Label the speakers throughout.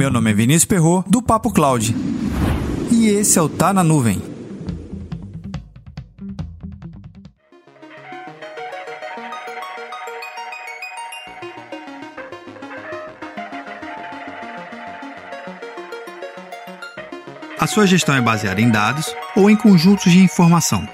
Speaker 1: Meu nome é Vinícius Perro do Papo Cloud. E esse é o Tá na Nuvem. A sua gestão é baseada em dados ou em conjuntos de informação.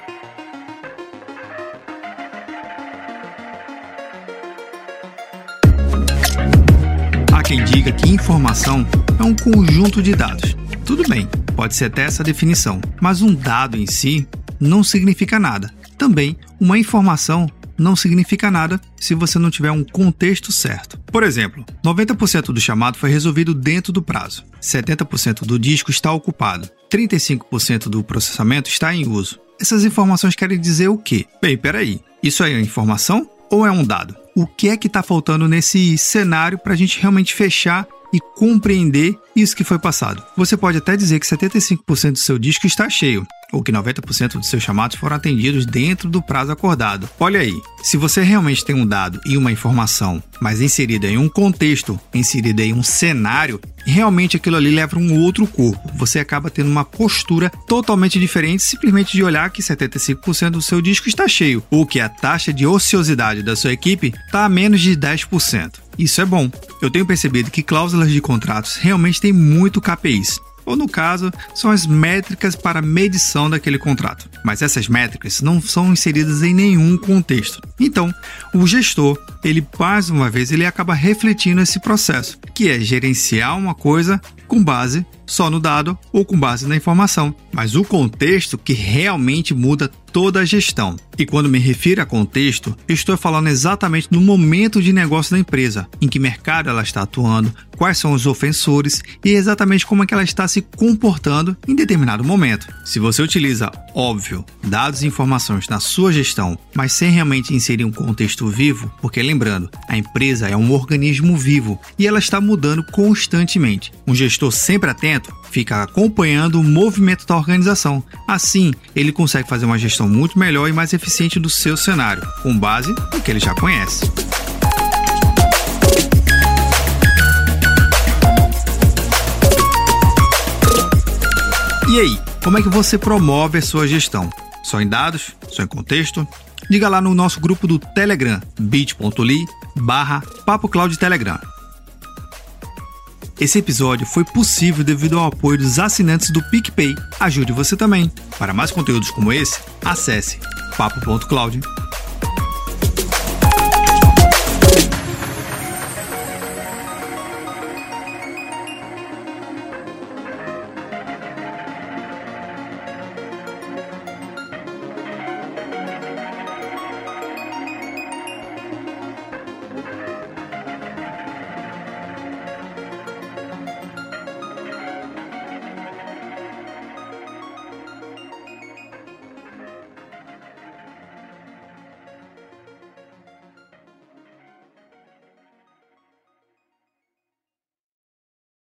Speaker 1: Quem diga que informação é um conjunto de dados. Tudo bem, pode ser até essa definição, mas um dado em si não significa nada. Também, uma informação não significa nada se você não tiver um contexto certo. Por exemplo, 90% do chamado foi resolvido dentro do prazo, 70% do disco está ocupado, 35% do processamento está em uso. Essas informações querem dizer o quê? Bem, peraí, isso é informação ou é um dado? O que é que está faltando nesse cenário para a gente realmente fechar e compreender isso que foi passado? Você pode até dizer que 75% do seu disco está cheio, ou que 90% dos seus chamados foram atendidos dentro do prazo acordado. Olha aí, se você realmente tem um dado e uma informação, mas inserida em um contexto, inserida em um cenário, realmente aquilo ali leva um outro corpo. Você acaba tendo uma postura totalmente diferente simplesmente de olhar que 75% do seu disco está cheio, ou que a taxa de ociosidade da sua equipe está a menos de 10%. Isso é bom. Eu tenho percebido que cláusulas de contratos realmente têm muito KPIs ou no caso, são as métricas para medição daquele contrato. Mas essas métricas não são inseridas em nenhum contexto. Então, o gestor, ele mais uma vez, ele acaba refletindo esse processo, que é gerenciar uma coisa com base só no dado ou com base na informação, mas o contexto que realmente muda toda a gestão. E quando me refiro a contexto, estou falando exatamente no momento de negócio da empresa, em que mercado ela está atuando, quais são os ofensores e exatamente como é que ela está se comportando em determinado momento. Se você utiliza, óbvio, dados e informações na sua gestão, mas sem realmente inserir um contexto vivo, porque lembrando, a empresa é um organismo vivo e ela está mudando constantemente. Um gestor sempre atento fica acompanhando o movimento da organização. Assim, ele consegue fazer uma gestão muito melhor e mais eficiente do seu cenário, com base no que ele já conhece. E aí, como é que você promove a sua gestão? Só em dados? Só em contexto? Diga lá no nosso grupo do Telegram, bit.ly barra Papo Cloud Telegram. Esse episódio foi possível devido ao apoio dos assinantes do PicPay. Ajude você também. Para mais conteúdos como esse, acesse papo.cloud.com